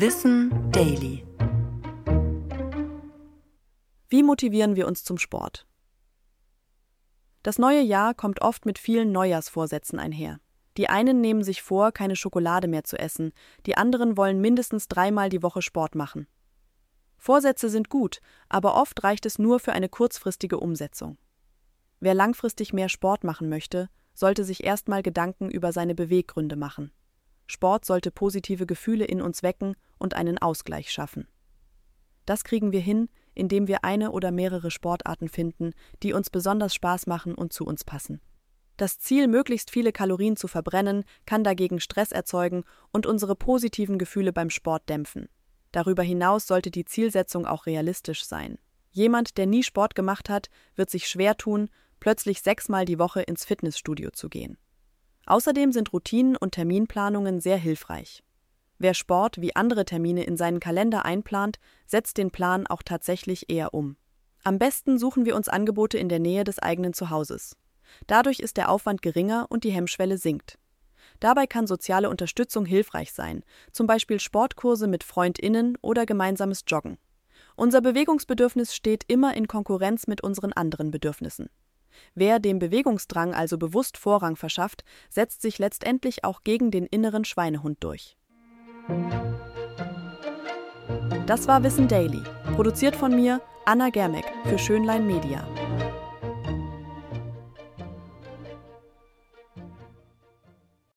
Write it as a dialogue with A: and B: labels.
A: Wissen Daily. Wie motivieren wir uns zum Sport? Das neue Jahr kommt oft mit vielen Neujahrsvorsätzen einher. Die einen nehmen sich vor, keine Schokolade mehr zu essen, die anderen wollen mindestens dreimal die Woche Sport machen. Vorsätze sind gut, aber oft reicht es nur für eine kurzfristige Umsetzung. Wer langfristig mehr Sport machen möchte, sollte sich erstmal Gedanken über seine Beweggründe machen. Sport sollte positive Gefühle in uns wecken und einen Ausgleich schaffen. Das kriegen wir hin, indem wir eine oder mehrere Sportarten finden, die uns besonders Spaß machen und zu uns passen. Das Ziel, möglichst viele Kalorien zu verbrennen, kann dagegen Stress erzeugen und unsere positiven Gefühle beim Sport dämpfen. Darüber hinaus sollte die Zielsetzung auch realistisch sein. Jemand, der nie Sport gemacht hat, wird sich schwer tun, plötzlich sechsmal die Woche ins Fitnessstudio zu gehen. Außerdem sind Routinen und Terminplanungen sehr hilfreich. Wer Sport wie andere Termine in seinen Kalender einplant, setzt den Plan auch tatsächlich eher um. Am besten suchen wir uns Angebote in der Nähe des eigenen Zuhauses. Dadurch ist der Aufwand geringer und die Hemmschwelle sinkt. Dabei kann soziale Unterstützung hilfreich sein, zum Beispiel Sportkurse mit FreundInnen oder gemeinsames Joggen. Unser Bewegungsbedürfnis steht immer in Konkurrenz mit unseren anderen Bedürfnissen. Wer dem Bewegungsdrang also bewusst Vorrang verschafft, setzt sich letztendlich auch gegen den inneren Schweinehund durch. Das war Wissen Daily, produziert von mir, Anna Germeck, für Schönlein Media.